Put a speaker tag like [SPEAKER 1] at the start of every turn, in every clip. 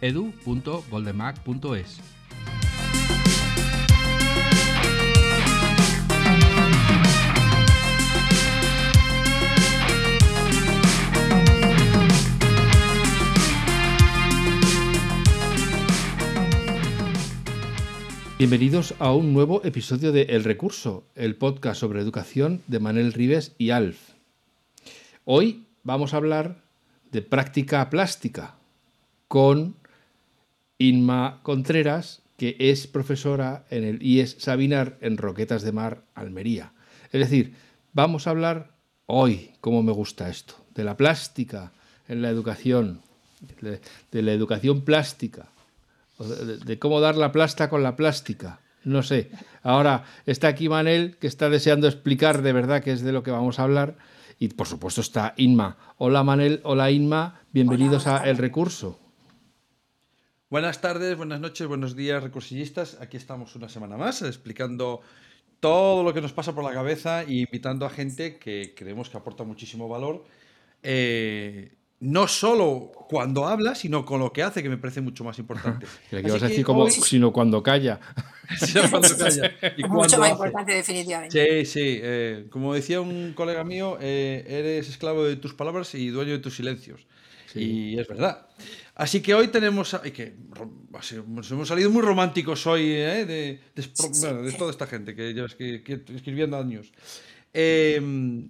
[SPEAKER 1] edu.goldenmac.es. Bienvenidos a un nuevo episodio de El Recurso, el podcast sobre educación de Manel Rives y Alf. Hoy vamos a hablar de práctica plástica con Inma Contreras, que es profesora en el IES Sabinar en Roquetas de Mar, Almería. Es decir, vamos a hablar hoy, como me gusta esto, de la plástica en la educación, de, la educación plástica, de, de, cómo dar la plasta con la plástica. No sé. Ahora está aquí Manel, que está deseando explicar de verdad qué es de lo que vamos a hablar. Y por supuesto está Inma. Hola Manel, hola Inma, bienvenidos
[SPEAKER 2] Hola.
[SPEAKER 1] a El Recurso.
[SPEAKER 2] Buenas tardes, buenas noches, buenos días, recursillistas. Aquí estamos una semana más explicando todo lo que nos pasa por la cabeza e invitando a gente que creemos que aporta muchísimo valor. eh, no solo cuando habla, sino con lo que hace, que me parece mucho más importante.
[SPEAKER 1] Que vas a decir como,
[SPEAKER 2] hoy-
[SPEAKER 1] sino cuando calla.
[SPEAKER 2] sino cuando calla y
[SPEAKER 3] Mucho
[SPEAKER 2] cuando
[SPEAKER 3] más
[SPEAKER 2] hace.
[SPEAKER 3] importante, definitivamente.
[SPEAKER 2] Sí, sí. eh, como decía un colega mío, eh, eres esclavo de tus palabras y dueño de tus silencios.
[SPEAKER 1] Sí.
[SPEAKER 2] Y es verdad. Así que hoy tenemos. que así, nos hemos salido muy románticos hoy ¿eh? de, de, bueno, toda esta gente que lleva que- escribiendo años. Eh,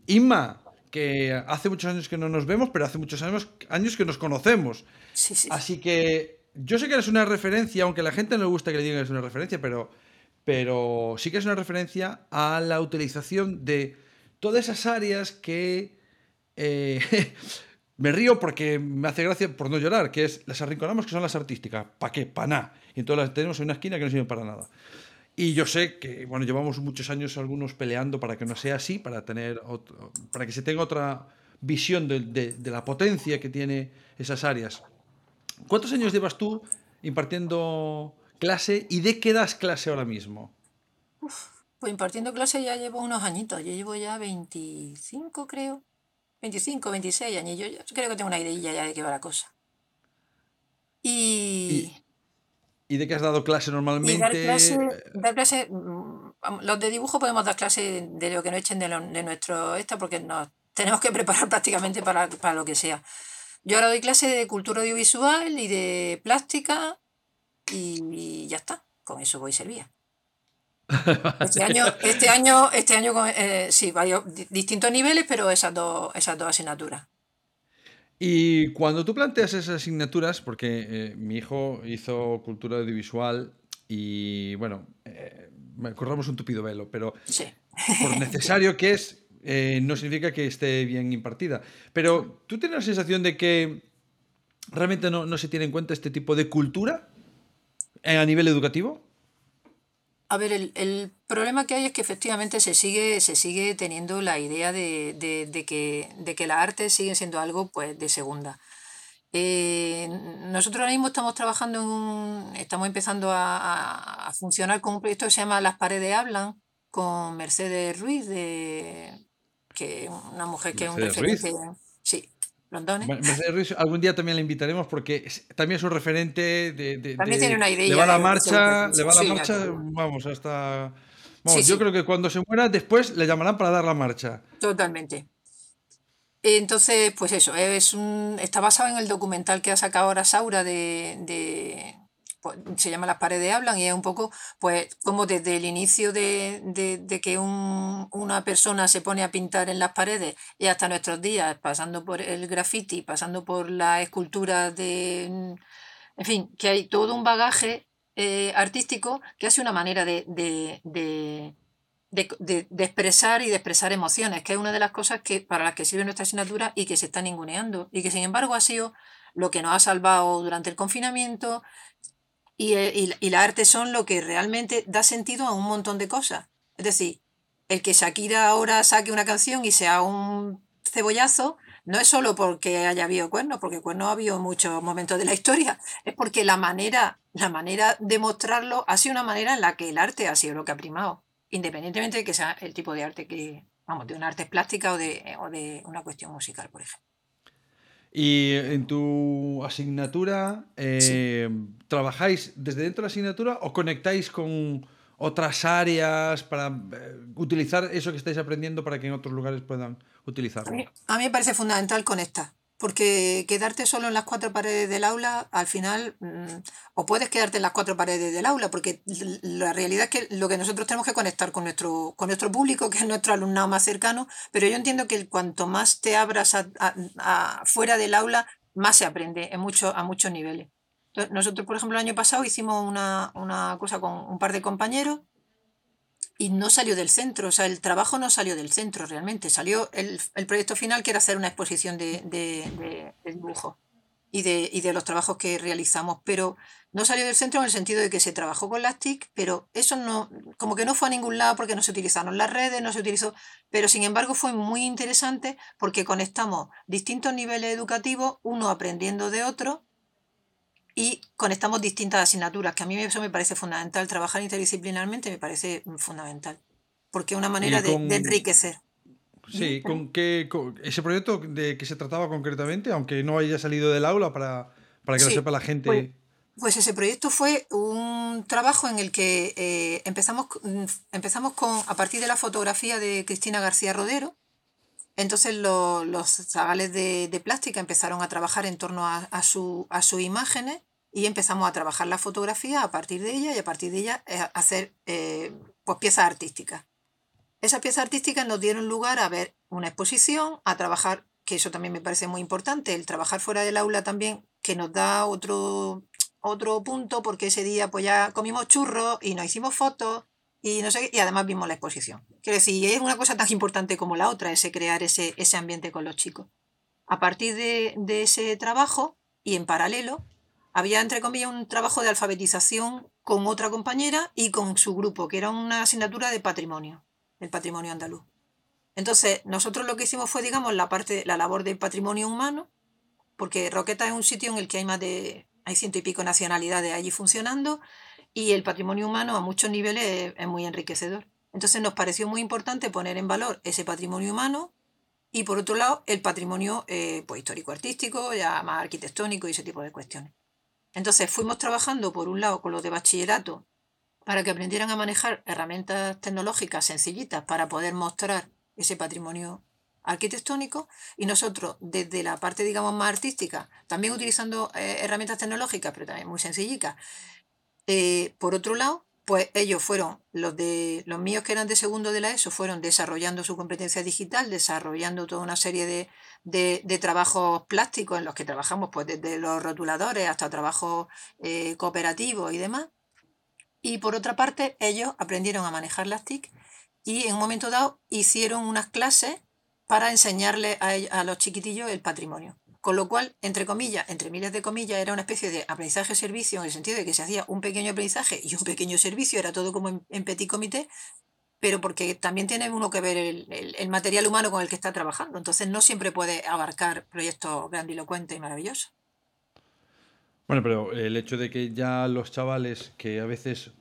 [SPEAKER 2] Inma, que hace muchos años que no nos vemos, pero hace muchos años, años que nos conocemos.
[SPEAKER 3] Sí, sí.
[SPEAKER 2] Así que yo sé que eres una referencia, aunque a la gente no le gusta que le digan que es una referencia, pero, pero sí que es una referencia a la utilización de todas esas áreas que eh, me río porque me hace gracia por no llorar, que es las arrinconamos que son las artísticas. ¿Para qué? Para nada. Y entonces las tenemos en una esquina que no sirven para nada. Y yo sé que, bueno, llevamos muchos años algunos peleando para que no sea así, para tener otro- para que se tenga otra visión de, la potencia que tiene esas áreas. ¿Cuántos años llevas tú impartiendo clase y de qué das clase ahora mismo?
[SPEAKER 3] Pues impartiendo clase ya llevo unos añitos. Yo llevo ya 25, creo. 25, 26 años. Yo creo que tengo una idea ya de qué va la cosa. Y,
[SPEAKER 2] ¿Y de qué has dado clase
[SPEAKER 3] y
[SPEAKER 2] normalmente?
[SPEAKER 3] dar clase,
[SPEAKER 2] Eh,
[SPEAKER 3] dar clase, los de dibujo podemos dar clase de lo que nos echen de, lo- de nuestro esto, porque nos tenemos que preparar prácticamente para, para lo que sea. Yo ahora doy clase de cultura audiovisual y de plástica y, y ya está. Con eso voy servida. Este año, este año, este año eh, sí, varios di- distintos niveles, pero esas dos, esas dos asignaturas.
[SPEAKER 2] Y cuando tú planteas esas asignaturas, porque eh, mi hijo hizo cultura audiovisual y bueno, eh, corramos un tupido velo, pero
[SPEAKER 3] Sí.
[SPEAKER 2] por necesario que es, eh, no significa que esté bien impartida. Pero ¿tú tienes la sensación de que realmente no, no se tiene en cuenta este tipo de cultura a nivel educativo?
[SPEAKER 3] A ver, el, el problema que hay es que efectivamente se sigue, se sigue teniendo la idea de, de- de que, de que las artes siguen siendo algo pues, de segunda. Eh, nosotros ahora mismo estamos trabajando en un, estamos empezando a, a- funcionar con un proyecto que se llama Las paredes hablan, con Mercedes Ruiz, de, que una mujer que es un
[SPEAKER 2] Mercedes Ruiz. Mercedes Ruiz, algún día también la invitaremos porque es- también es un referente de... de-
[SPEAKER 3] También
[SPEAKER 2] de-
[SPEAKER 3] tiene una
[SPEAKER 2] Le
[SPEAKER 3] idea
[SPEAKER 2] va la marcha, le va la
[SPEAKER 3] sí,
[SPEAKER 2] marcha, vamos, hasta... Vamos,
[SPEAKER 3] Sí,
[SPEAKER 2] yo
[SPEAKER 3] sí.
[SPEAKER 2] creo que cuando se muera después le llamarán para dar la marcha.
[SPEAKER 3] Totalmente. Entonces, pues eso, es un, está basado en el documental que ha sacado ahora Saura de, de- pues, se llama Las paredes hablan y es un poco, pues, como desde el inicio de, de- de que un- una persona se pone a pintar en las paredes y hasta nuestros días, pasando por el graffiti, pasando por la escultura de, en fin, que hay todo un bagaje eh, artístico que hace una manera de- de- de, de- de expresar y de expresar emociones, que es una de las cosas que, para las que sirve nuestra asignatura y que se está ninguneando. Y que sin embargo ha sido lo que nos ha salvado durante el confinamiento, y, y, y la arte son lo que realmente da sentido a un montón de cosas. Es decir, el que Shakira ahora saque una canción y sea un cebollazo, no es solo porque haya habido cuernos, porque cuernos ha habido muchos momentos de la historia, es porque la manera, la manera de mostrarlo ha sido una manera en la que el arte ha sido lo que ha primado, independientemente de que sea el tipo de arte que, vamos, de un arte plástica o de, o de una cuestión musical, por ejemplo.
[SPEAKER 2] Y en tu asignatura, eh, ¿trabajáis desde dentro de la asignatura o conectáis con otras áreas para eh, utilizar eso que estáis aprendiendo para que en otros lugares puedan utilizarlo?
[SPEAKER 3] A mí, me parece fundamental conectar, porque quedarte solo en las cuatro paredes del aula, al final, mm, o puedes quedarte en las cuatro paredes del aula, porque la realidad es que lo que nosotros tenemos que conectar con nuestro, con nuestro público, que es nuestro alumnado más cercano, pero yo entiendo que cuanto más te abras a, fuera del aula, más se aprende en mucho, a muchos niveles. Nosotros, por ejemplo, el año pasado hicimos una, una cosa con un par de compañeros y no salió del centro, o sea, el trabajo no salió del centro realmente, salió el, el proyecto final que era hacer una exposición de, de, de, dibujo y de, y de los trabajos que realizamos, pero no salió del centro en el sentido de que se trabajó con las TIC, pero eso no, como que no fue a ningún lado porque no se utilizaron las redes, no se utilizó, pero sin embargo fue muy interesante porque conectamos distintos niveles educativos, uno aprendiendo de otro, y conectamos distintas asignaturas, que a mí eso me parece fundamental. Trabajar interdisciplinarmente me parece fundamental, porque es una manera de, enriquecer.
[SPEAKER 2] Sí, con qué ese proyecto de que se trataba concretamente, aunque no haya salido del aula para, para que lo sepa la gente.
[SPEAKER 3] Pues, pues, ese proyecto fue un trabajo en el que eh, empezamos, mm, empezamos con, a partir de la fotografía de Cristina García Rodero, entonces los zagales de, de, plástica empezaron a trabajar en torno a, a, su, a sus imágenes y empezamos a trabajar la fotografía a partir de ella y a partir de ella eh, hacer eh, pues piezas artísticas. Esas piezas artísticas nos dieron lugar a ver una exposición, a trabajar, que eso también me parece muy importante, el trabajar fuera del aula también, que nos da otro, otro punto, porque ese día pues ya comimos churros y nos hicimos fotos y no sé y además vimos la exposición. Quiero decir, es una cosa tan importante como la otra, ese crear ese, ese ambiente con los chicos. A partir de, de ese trabajo y en paralelo, había, entre comillas, un trabajo de alfabetización con otra compañera y con su grupo, que era una asignatura de patrimonio, el patrimonio andaluz. Entonces, nosotros lo que hicimos fue, digamos, la parte, la labor del patrimonio humano, porque Roqueta es un sitio en el que hay más de, hay ciento y pico nacionalidades allí funcionando, y el patrimonio humano a muchos niveles es, muy enriquecedor. Entonces nos pareció muy importante poner en valor ese patrimonio humano y por otro lado el patrimonio eh, pues, histórico-artístico, ya más arquitectónico y ese tipo de cuestiones. Entonces fuimos trabajando por un lado con los de bachillerato para que aprendieran a manejar herramientas tecnológicas sencillitas para poder mostrar ese patrimonio arquitectónico y nosotros desde la parte digamos más artística también utilizando eh, herramientas tecnológicas pero también muy sencillitas. Eh, por otro lado pues ellos fueron los de los míos que eran de segundo de la ESO fueron desarrollando su competencia digital desarrollando toda una serie de, de, trabajos plásticos en los que trabajamos pues desde los rotuladores hasta trabajos eh, cooperativos y demás. Y por otra parte, ellos aprendieron a manejar las TIC y en un momento dado hicieron unas clases para enseñarle a, a los chiquitillos el patrimonio. Con lo cual, entre comillas, entre miles de comillas, era una especie de aprendizaje-servicio en el sentido de que se hacía un pequeño aprendizaje y un pequeño servicio, era todo como en, en petit comité, pero porque también tiene uno que ver el, material humano con el que está trabajando. Entonces no siempre puede abarcar proyectos grandilocuentes y maravillosos.
[SPEAKER 2] Bueno, pero el hecho de que ya los chavales que a veces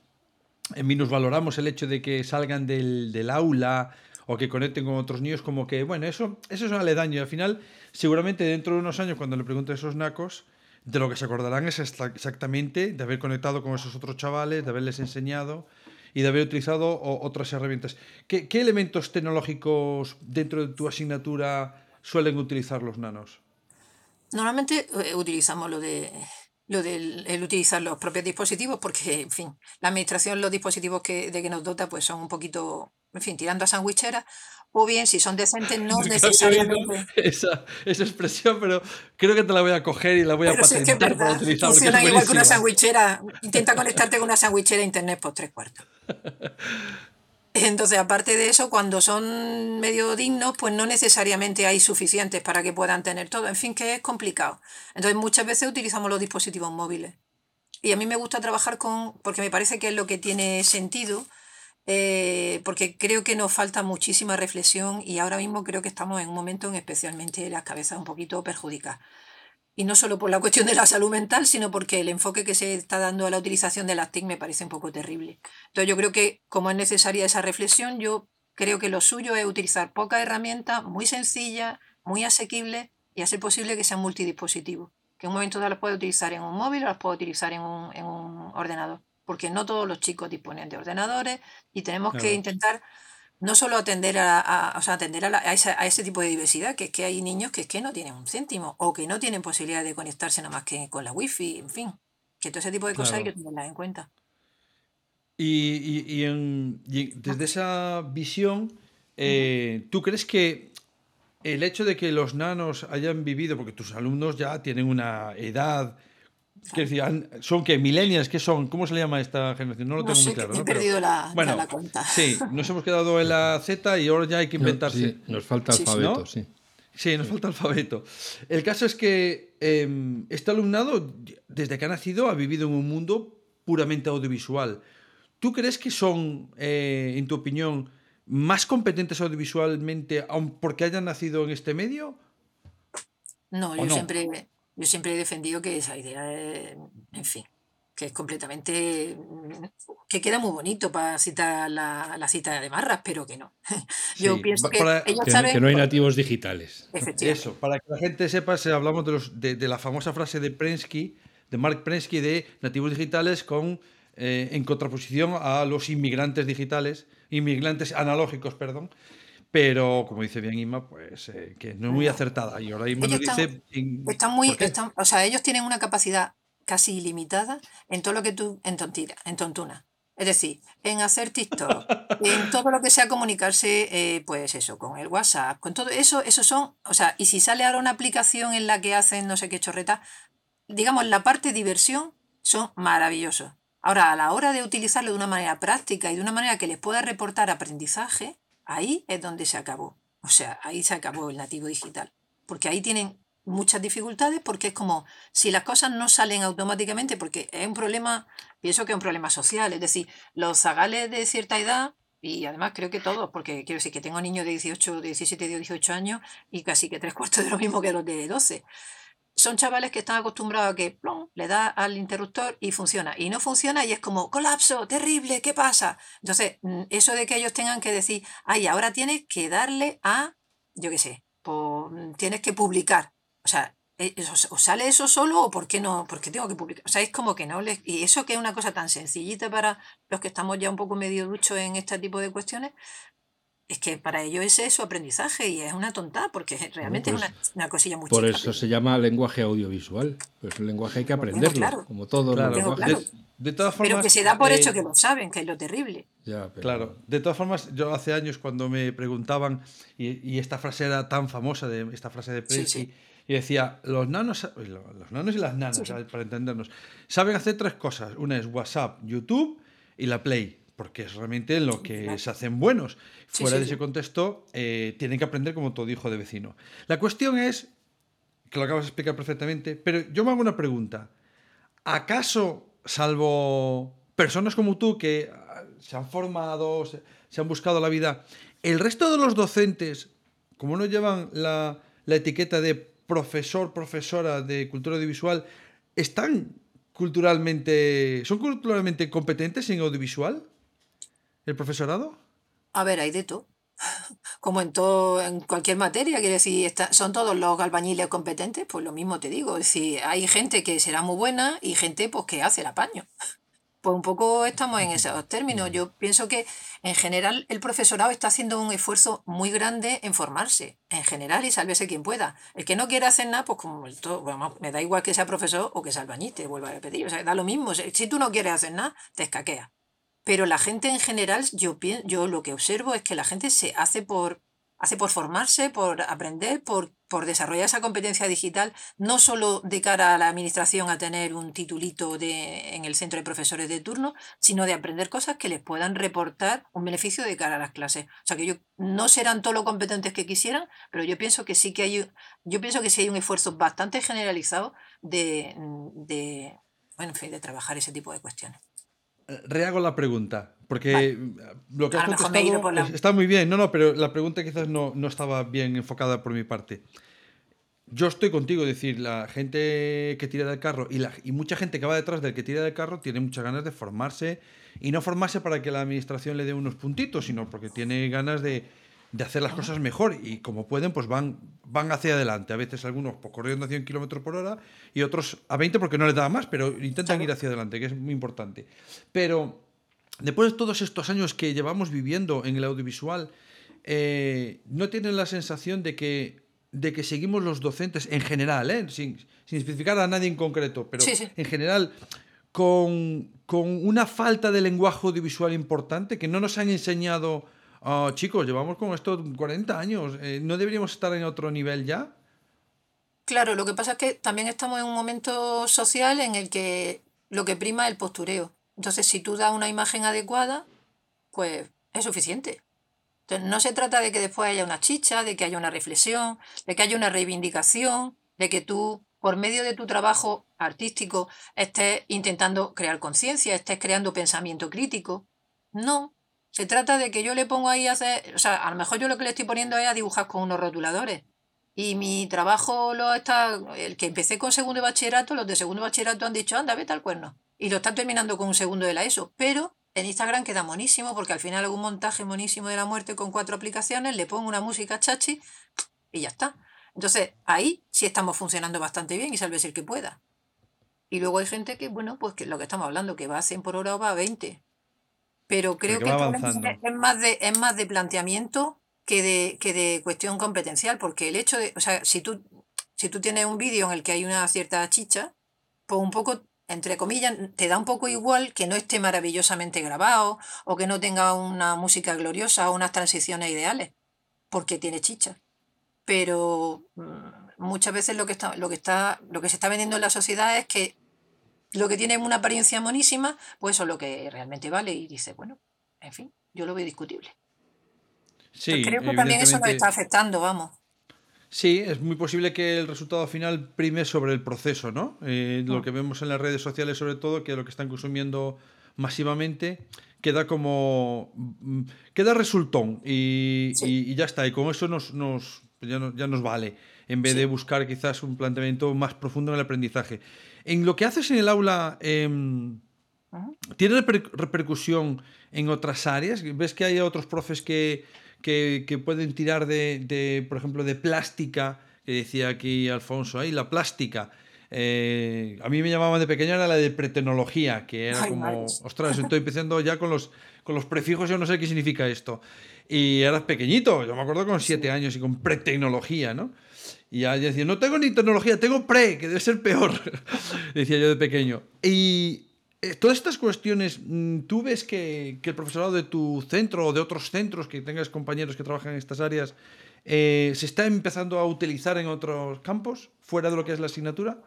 [SPEAKER 2] en menos valoramos el hecho de que salgan del, del, aula o que conecten con otros niños, como que, bueno, eso, eso es un aledaño. Y al final, seguramente dentro de unos años, cuando le pregunte a esos nacos, de lo que se acordarán es exactamente de haber conectado con esos otros chavales, de haberles enseñado y de haber utilizado otras herramientas. ¿Qué, elementos tecnológicos dentro de tu asignatura suelen utilizar los nanos?
[SPEAKER 3] Normalmente eh, utilizamos lo de lo del el utilizar los propios dispositivos porque, en fin, la administración, los dispositivos que, de que nos dota, pues son un poquito, en fin, tirando a sandwichera, o bien si son decentes no necesariamente.
[SPEAKER 2] esa, esa, expresión pero creo que te la voy a coger y la voy a patentar para utilizar
[SPEAKER 3] funciona igual que una sandwichera intenta conectarte con una sandwichera a internet por tres cuartos. Entonces aparte de eso cuando son medio dignos pues no necesariamente hay suficientes para que puedan tener todo en fin que es complicado. Entonces muchas veces utilizamos los dispositivos móviles. Y a mí me gusta trabajar con, porque me parece que es lo que tiene sentido, eh, porque creo que nos falta muchísima reflexión y ahora mismo creo que estamos en un momento en especialmente las cabezas un poquito perjudicadas. Y no solo por la cuestión de la salud mental, sino porque el enfoque que se está dando a la utilización de las TIC me parece un poco terrible. Entonces yo creo que como es necesaria esa reflexión, yo creo que lo suyo es utilizar pocas herramientas muy sencillas, muy asequibles y hacer posible que sean multidispositivos. Que en un momento dado las puede utilizar en un móvil o las puede utilizar en un, en un ordenador. Porque no todos los chicos disponen de ordenadores y tenemos que intentar no solo atender a, o sea, atender a, a, ese tipo de diversidad, que es que hay niños que es que no tienen un céntimo o que no tienen posibilidad de conectarse nada más que con la wifi, en fin, que todo ese tipo de cosas hay que tenerlas en cuenta.
[SPEAKER 2] Y, y, y, desde esa visión, eh, ¿tú crees que el hecho de que los nanos hayan vivido, porque tus alumnos ya tienen una edad, decir, son que millennials, ¿qué son? ¿Cómo se le llama a esta generación? No lo tengo muy claro.
[SPEAKER 3] He perdido la,
[SPEAKER 2] bueno,
[SPEAKER 3] la cuenta.
[SPEAKER 2] Sí, nos hemos quedado en la Z y ahora ya hay que inventarse.
[SPEAKER 1] sí, nos falta alfabeto, sí.
[SPEAKER 2] Sí, nos falta alfabeto. El caso es que eh, este alumnado, desde que ha nacido, ha vivido en un mundo puramente audiovisual. ¿Tú crees que son, eh, en tu opinión, más competentes audiovisualmente aun porque hayan nacido en este medio?
[SPEAKER 3] No, yo, Siempre, yo siempre he defendido que esa idea, es, en fin, que es completamente. que queda muy bonito para citar la, la cita de Marras, pero que no. Yo pienso que ellos
[SPEAKER 1] que,
[SPEAKER 3] saben.
[SPEAKER 1] Que no hay nativos digitales.
[SPEAKER 2] Eso, para que la gente sepa, si hablamos de, los, de, de la famosa frase de Prensky, de Mark Prensky, de nativos digitales con eh, en contraposición a los inmigrantes digitales, inmigrantes analógicos, perdón. Pero, como dice bien Inma, pues eh, que no es muy acertada. Y ahora Inma
[SPEAKER 3] ellos
[SPEAKER 2] nos
[SPEAKER 3] están,
[SPEAKER 2] dice.
[SPEAKER 3] Están muy, están, o sea, ellos tienen una capacidad casi ilimitada en todo lo que tú, en tontira, en tontuna. Es decir, en hacer TikTok, en todo lo que sea comunicarse, eh, pues eso, con el WhatsApp, con todo eso, eso son, o sea, y si sale ahora una aplicación en la que hacen no sé qué chorreta, digamos, la parte diversión son maravillosos. Ahora, a la hora de utilizarlo de una manera práctica y de una manera que les pueda reportar aprendizaje, ahí es donde se acabó. O sea, ahí se acabó el nativo digital. Porque ahí tienen muchas dificultades porque es como si las cosas no salen automáticamente, porque es un problema, pienso que es un problema social, es decir, los zagales de cierta edad, y además creo que todos, porque quiero decir que tengo niños de 18, 17, 18 años y casi que tres cuartos de lo mismo que los de 12 son chavales que están acostumbrados a que plom, le da al interruptor y funciona. Y no funciona y es como, colapso, terrible, ¿qué pasa? Entonces, mm, eso de que ellos tengan que decir, ay, ahora tienes que darle a, yo qué sé, mm, tienes que publicar. O sea, eh, o sale eso solo o por qué no, por qué tengo que publicar. O sea, es como que no les... Y eso que es una cosa tan sencillita para los que estamos ya un poco medio duchos en este tipo de cuestiones, es que para ellos ese es su aprendizaje y es una tonta, porque realmente es pues una, cosilla muy
[SPEAKER 1] Por eso se llama lenguaje audiovisual. Pues el lenguaje hay que aprenderlo, como todo
[SPEAKER 2] De, todas formas,
[SPEAKER 3] pero que se da por hecho que lo saben, que es lo terrible.
[SPEAKER 2] Claro, de todas formas, yo hace años cuando me preguntaban, y, esta frase era tan famosa, de esta frase de Prensky, y decía, los nanos, los nanos y las nanas, para entendernos, saben hacer tres cosas. Una es WhatsApp, YouTube y la Play porque es realmente en lo que se hacen buenos. Fuera de ese contexto, eh, tienen que aprender como todo hijo de vecino. La cuestión es, que lo acabas de explicar perfectamente, pero yo me hago una pregunta. ¿Acaso, salvo personas como tú que ah, se han formado, se, han buscado la vida, el resto de los docentes, como no llevan la, la etiqueta de profesor, profesora de cultura audiovisual, están culturalmente, son culturalmente competentes en audiovisual? El profesorado?
[SPEAKER 3] A ver, hay de todo. Como en todo, en cualquier materia, quiere decir, son todos los albañiles competentes, pues lo mismo te digo. Es decir, hay gente que será muy buena y gente pues que hace el apaño. Pues un poco estamos en esos términos. Yo pienso que en general el profesorado está haciendo un esfuerzo muy grande en formarse, en general, y sálvese quien pueda. El que no quiere hacer nada, pues como el todo, me da igual que sea profesor o que sea albañil, te vuelvo a repetir. O sea, da lo mismo. Si tú no quieres hacer nada, te escaqueas. Pero la gente en general, yo, yo lo que observo es que la gente se hace por, hace por formarse, por aprender, por, por desarrollar esa competencia digital, no solo de cara a la administración a tener un titulito de, en el centro de profesores de turno, sino de aprender cosas que les puedan reportar un beneficio de cara a las clases. O sea que yo no serán todos lo competentes que quisieran, pero yo pienso que sí que hay, yo pienso que sí hay un esfuerzo bastante generalizado de, de bueno, en fin, de trabajar ese tipo de cuestiones.
[SPEAKER 2] Eh, rehago la pregunta, porque lo que has contestado está muy bien, no, no, pero la pregunta quizás no, no estaba bien enfocada por mi parte. Yo estoy contigo, es decir, la gente que tira del carro y, la, y mucha gente que va detrás del que tira del carro tiene muchas ganas de formarse y no formarse para que la administración le dé unos puntitos, sino porque tiene ganas de, de hacer las cosas mejor y como pueden, pues van, van hacia adelante. A veces algunos pues, corriendo a 100 kilómetros por hora y otros a 20 porque no les da más, pero intentan ir hacia adelante, que es muy importante. Pero después de todos estos años que llevamos viviendo en el audiovisual, eh, ¿no tienen la sensación de que de que seguimos los docentes en general, ¿eh? sin, especificar a nadie en concreto, pero en general, con, una falta de lenguaje audiovisual importante que no nos han enseñado, ah, chicos, llevamos con esto 40 años, eh, ¿no deberíamos estar en otro nivel ya?
[SPEAKER 3] Claro, lo que pasa es que también estamos en un momento social en el que lo que prima es el postureo. Entonces, si tú das una imagen adecuada, pues es suficiente. No se trata de que después haya una chicha, de que haya una reflexión, de que haya una reivindicación, de que tú, por medio de tu trabajo artístico, estés intentando crear conciencia, estés creando pensamiento crítico. No. Se trata de que yo le pongo ahí a hacer. O sea, a lo mejor yo lo que le estoy poniendo es a dibujar con unos rotuladores. Y mi trabajo lo está. El que empecé con segundo bachillerato, los de segundo bachillerato han dicho, anda, vete al cuerno. Y lo están terminando con un segundo de la ESO. Pero en Instagram queda monísimo porque al final hago un montaje monísimo de la muerte con cuatro aplicaciones, le pongo una música chachi y ya está. Entonces ahí sí estamos funcionando bastante bien y salve el que pueda. Y luego hay gente que, bueno, pues que lo que estamos hablando, que va a 100 por hora o va a 20. Pero creo que, es más, de, es más de planteamiento que de, que de cuestión competencial, porque el hecho de, o sea, si tú, si tú tienes un vídeo en el que hay una cierta chicha, pues un poco entre comillas, te da un poco igual que no esté maravillosamente grabado o que no tenga una música gloriosa o unas transiciones ideales, porque tiene chicha. Pero mm, muchas veces lo que está, lo que está, lo que se está vendiendo en la sociedad es que lo que tiene una apariencia monísima, pues eso es lo que realmente vale. Y dice, bueno, en fin, yo lo veo discutible. Sí, creo que también eso nos está afectando, vamos.
[SPEAKER 2] Sí, es muy posible que el resultado final prime sobre el proceso, ¿no? Eh, lo mm. que vemos en las redes sociales, sobre todo, que lo que están consumiendo masivamente queda como. Mm, queda resultón y, ya está. Y con eso nos, nos ya, nos vale, en vez de buscar quizás un planteamiento más profundo en el aprendizaje. En lo que haces en el aula. Em, ¿Tiene repercusión en otras áreas? ¿Ves que hay otros profes que, que, pueden tirar de, por ejemplo, de plástica, que decía aquí Alfonso, ahí la plástica. Eh, a mí me llamaban de pequeña era la de pretecnología, que era como, ostras, estoy empezando ya con los, con los prefijos, yo no sé qué significa esto. Y eras pequeñito, yo me acuerdo con siete años y con pretecnología, ¿no? Y ya decía, no tengo ni tecnología, tengo pre, que debe ser peor, decía yo de pequeño. Y, eh, todas estas cuestiones, mm, ¿tú ves que, el profesorado de tu centro o de otros centros que tengas compañeros que trabajan en estas áreas eh, se está empezando a utilizar en otros campos, fuera de lo que es la asignatura?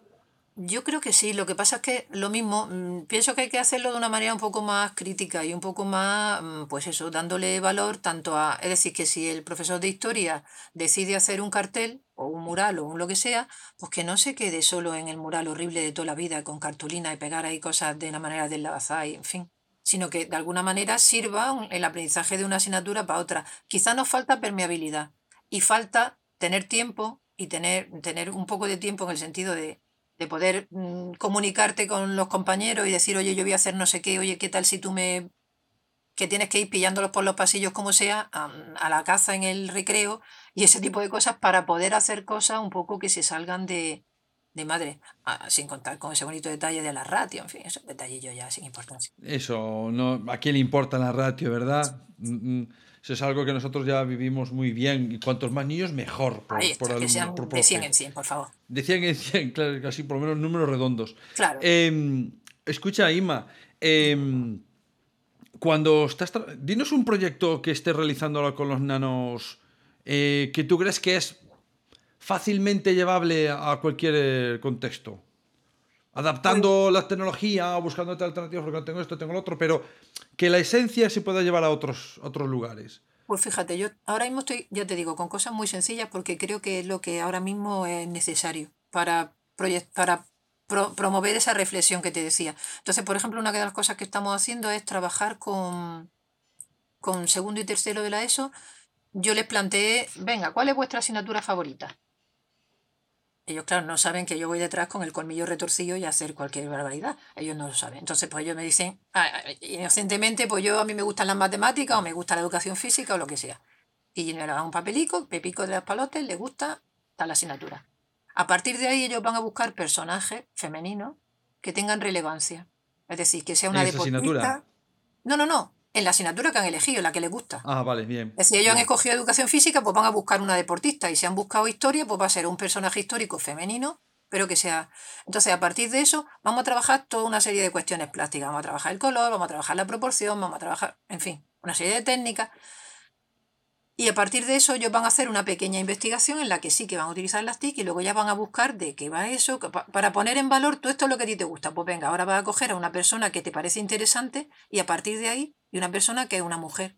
[SPEAKER 3] Yo creo que sí, lo que pasa es que lo mismo, mm, pienso que hay que hacerlo de una manera un poco más crítica y un poco más, mm, pues eso, dándole valor tanto a, es decir, que si el profesor de historia decide hacer un cartel o un mural o un lo que sea, pues que no se quede solo en el mural horrible de toda la vida con cartulina y pegar ahí cosas de una manera deslavazada y en fin, sino que de alguna manera sirva el aprendizaje de una asignatura para otra. Quizá nos falta permeabilidad y falta tener tiempo y tener, tener un poco de tiempo en el sentido de de poder mm, comunicarte con los compañeros y decir, oye, yo voy a hacer no sé qué, oye, ¿qué tal si tú me... que tienes que ir pillándolos por los pasillos como sea, a, la caza en el recreo y ese tipo de cosas para poder hacer cosas un poco que se salgan de, de madre, ah, sin contar con ese bonito detalle de la ratio, en fin, esos detallillos ya sin importancia.
[SPEAKER 2] Eso, no, ¿a quién le importa la ratio, verdad? Mm, mm. Eso es algo que nosotros ya vivimos muy bien. Y cuantos más niños, mejor.
[SPEAKER 3] Por, Ahí que sean de 100 en 100, por favor.
[SPEAKER 2] De 100 en 100, claro, casi por lo menos números redondos. Claro. Em, escucha, Ima, em, cuando estás... Dinos un proyecto que estés realizando ahora con los nanos eh, que tú crees que es fácilmente llevable a cualquier contexto. Adaptando la tecnología o buscando alternativas, porque tengo esto, tengo lo otro, pero que la esencia se pueda llevar a otros, otros lugares.
[SPEAKER 3] Pues fíjate, yo ahora mismo estoy, ya te digo, con cosas muy sencillas porque creo que es lo que ahora mismo es necesario para, para promover esa reflexión que te decía. Entonces, por ejemplo, una de las cosas que estamos haciendo es trabajar con, con segundo y tercero de la ESO. Yo les planteé, venga, ¿cuál es vuestra asignatura favorita? Ellos, claro, no saben que yo voy detrás con el colmillo retorcido y hacer cualquier barbaridad. Ellos no lo saben. Entonces, pues ellos me dicen, ah, ah, inocentemente, pues yo a mí me gustan las matemáticas o me gusta la educación física o lo que sea. Y me le dan un papelico, pepico de las palotes, le gusta tal asignatura. A partir de ahí ellos van a buscar personajes femeninos que tengan relevancia. Es decir, que sea una deportista. No, no, no en la asignatura que han elegido, la que les gusta.
[SPEAKER 2] Ah, vale, bien.
[SPEAKER 3] Decir, ellos han escogido educación física, pues van a buscar una deportista. Y si han buscado historia, pues va a ser un personaje histórico femenino, pero que sea. Entonces, a partir de eso, vamos a trabajar toda una serie de cuestiones plásticas. Vamos a trabajar el color, vamos a trabajar la proporción, vamos a trabajar, en fin, una serie de técnicas y a partir de eso ellos van a hacer una pequeña investigación en la que sí que van a utilizar las TIC y luego ya van a buscar de qué va eso, para poner en valor todo esto es lo que a ti te gusta. Pues venga, ahora vas a coger a una persona que te parece interesante y a partir de ahí, y una persona que es una mujer.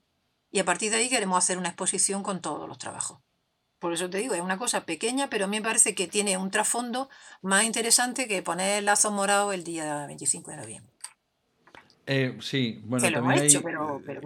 [SPEAKER 3] Y a partir de ahí queremos hacer una exposición con todos los trabajos. Por eso te digo, es una cosa pequeña, pero a mí me parece que tiene un trasfondo más interesante que poner el lazo morado el día 25 de noviembre.
[SPEAKER 2] Eh, sí, bueno, lo hemos hecho, pero, pero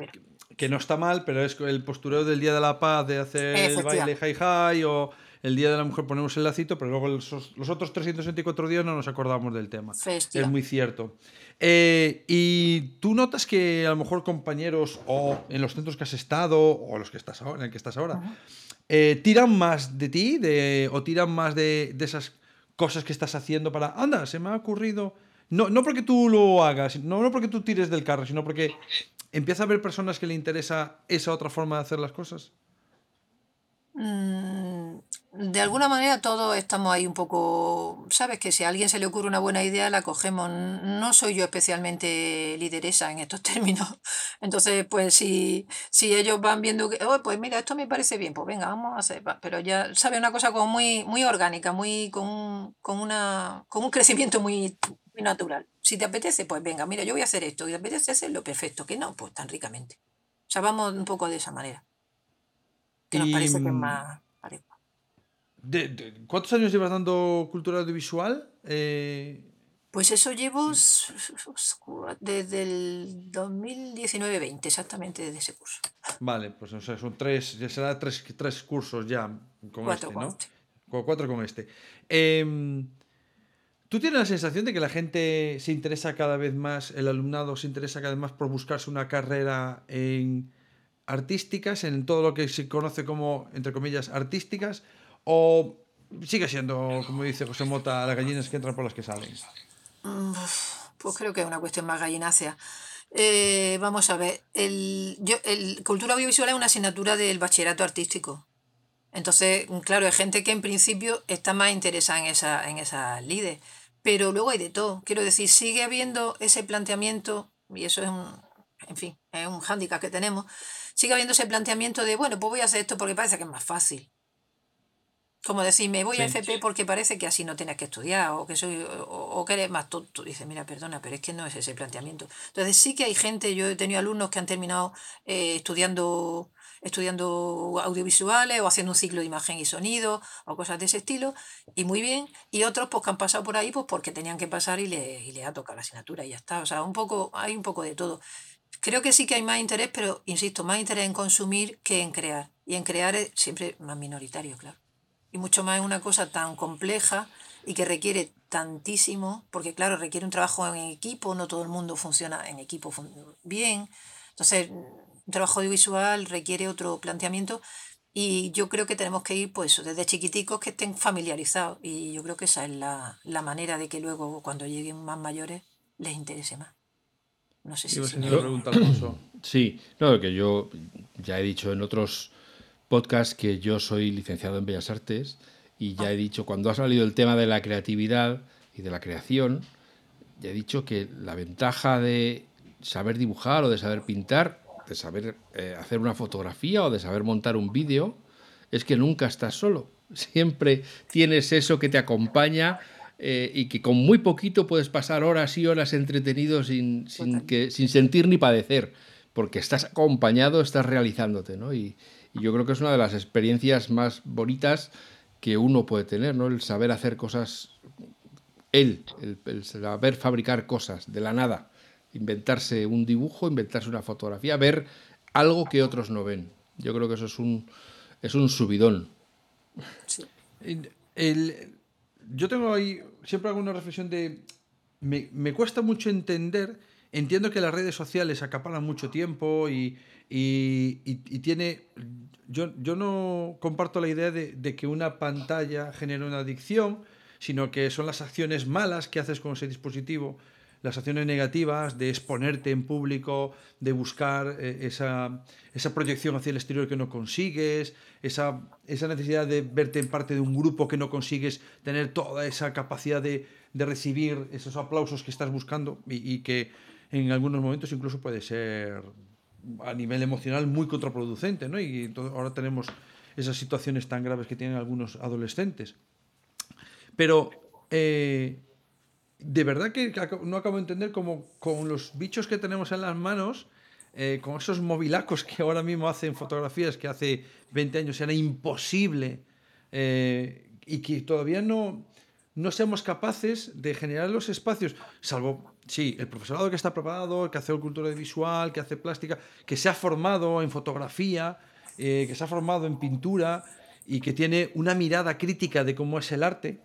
[SPEAKER 2] que no está mal, pero es el postureo del Día de la Paz de hacer el baile high high o el Día de la Mujer ponemos el lacito, pero luego los, otros 364 días no nos acordamos del tema. Es muy cierto. Eh, y tú notas que a lo mejor compañeros o en los centros que has estado o los que estás ahora, en el que estás ahora, eh, tiran más de ti de, o tiran más de, de, esas cosas que estás haciendo para, anda, se me ha ocurrido. No, no porque tú lo hagas, no, no porque tú tires del carro, sino porque ¿Empieza a haber personas que le interesa esa otra forma de hacer las cosas?
[SPEAKER 3] Mm, de alguna manera todos estamos ahí un poco, sabes que si a alguien se le ocurre una buena idea la cogemos. No soy yo especialmente lideresa en estos términos. Entonces, pues si, si ellos van viendo que, oh, pues mira, esto me parece bien, pues venga, vamos a hacer. Pero ya, ¿sabes? Una cosa como muy, muy orgánica, muy con, con, una, con un crecimiento muy, muy natural. Si te apetece, pues venga, mira, yo voy a hacer esto. Y te apetece hacerlo perfecto. Que no, pues tan ricamente. O sea, vamos un poco de esa manera. Que nos parece que es más
[SPEAKER 2] De, ¿Cuántos años llevas dando cultura audiovisual? Eh,
[SPEAKER 3] pues eso llevo desde el 2019-20, exactamente desde ese curso.
[SPEAKER 2] Vale, pues o sea, son tres, ya será tres, tres cursos ya con cuatro este, ¿no? Con este. Cuatro con este. Eh, ¿Tú tienes la sensación de que la gente se interesa cada vez más, el alumnado se interesa cada vez más por buscarse una carrera en artísticas, en todo lo que se conoce como, entre comillas, artísticas? ¿O sigue siendo, como dice José Mota, las gallinas que entran por las que salen?
[SPEAKER 3] Pues creo que es una cuestión más gallinácea. Eh, vamos a ver, el, el, cultura audiovisual es una asignatura del bachillerato artístico. Entonces, claro, hay gente que en principio está más interesada en esa, en esa líder. Pero luego hay de todo. Quiero decir, sigue habiendo ese planteamiento, y eso es un, en fin, es un hándicap que tenemos, sigue habiendo ese planteamiento de, bueno, pues voy a hacer esto porque parece que es más fácil. Como decir, me voy a FP porque parece que así no tienes que estudiar o que soy o, que eres más tonto. Dice, mira, perdona, pero es que no es ese planteamiento. Entonces sí que hay gente, yo he tenido alumnos que han terminado eh, estudiando estudiando audiovisuales o haciendo un ciclo de imagen y sonido o cosas de ese estilo, y muy bien, y otros pues que han pasado por ahí pues porque tenían que pasar y le, y le ha tocado la asignatura y ya está, o sea, un poco, hay un poco de todo. Creo que sí que hay más interés, pero insisto, más interés en consumir que en crear, y en crear es siempre más minoritario, claro. Y mucho más en una cosa tan compleja y que requiere tantísimo, porque claro, requiere un trabajo en equipo, no todo el mundo funciona en equipo bien, entonces un trabajo audiovisual requiere otro planteamiento y yo creo que tenemos que ir, pues, desde chiquiticos que estén familiarizados. Y yo creo que esa es la, manera de que luego, cuando lleguen más mayores, les interese más. No sé si... Sí,
[SPEAKER 1] sí, no, que yo ya he dicho en otros podcasts que yo soy licenciado en Bellas Artes y ya ah. he dicho, cuando ha salido el tema de la creatividad y de la creación, ya he dicho que la ventaja de saber dibujar o de saber pintar de saber eh, hacer una fotografía o de saber montar un vídeo, es que nunca estás solo. Siempre tienes eso que te acompaña eh, y que con muy poquito puedes pasar horas y horas entretenido sin, que, sin sentir ni padecer, porque estás acompañado, estás realizándote, ¿no? Y, yo creo que es una de las experiencias más bonitas que uno puede tener, ¿no? El saber hacer cosas él, el, saber fabricar cosas de la nada, inventarse un dibujo, inventarse una fotografía, ver algo que otros no ven. Yo creo que eso es un, es un subidón.
[SPEAKER 2] yo tengo ahí siempre alguna reflexión de... Me, me, cuesta mucho entender, entiendo que las redes sociales acaparan mucho tiempo y, y, tiene... Yo, yo, no comparto la idea de, que una pantalla genere una adicción, sino que son las acciones malas que haces con ese dispositivo, las acciones negativas de exponerte en público, de buscar eh, esa, esa, proyección hacia el exterior que no consigues, esa, esa, necesidad de verte en parte de un grupo que no consigues, tener toda esa capacidad de, de recibir esos aplausos que estás buscando y, que en algunos momentos incluso puede ser a nivel emocional muy contraproducente, ¿no? Y ahora tenemos esas situaciones tan graves que tienen algunos adolescentes. Pero eh, de verdad que no acabo de entender cómo con los bichos que tenemos en las manos, eh, con esos movilacos que ahora mismo hacen fotografías que hace 20 años era imposible eh, y que todavía no, no seamos capaces de generar los espacios, salvo, sí, el profesorado que está preparado, que hace cultura visual, que hace plástica, que se ha formado en fotografía, que se ha formado en pintura y que tiene una mirada crítica de cómo es el arte,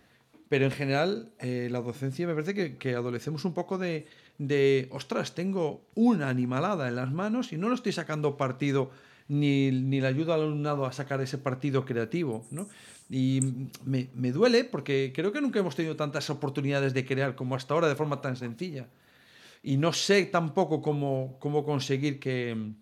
[SPEAKER 2] pero en general, eh, la docencia me parece que, adolecemos un poco de, de, ostras, tengo una animalada en las manos y no lo estoy sacando partido ni, ni le ayudo al alumnado a sacar ese partido creativo. ¿no? Y me, me, duele porque creo que nunca hemos tenido tantas oportunidades de crear como hasta ahora de forma tan sencilla. Y no sé tampoco cómo, cómo conseguir que,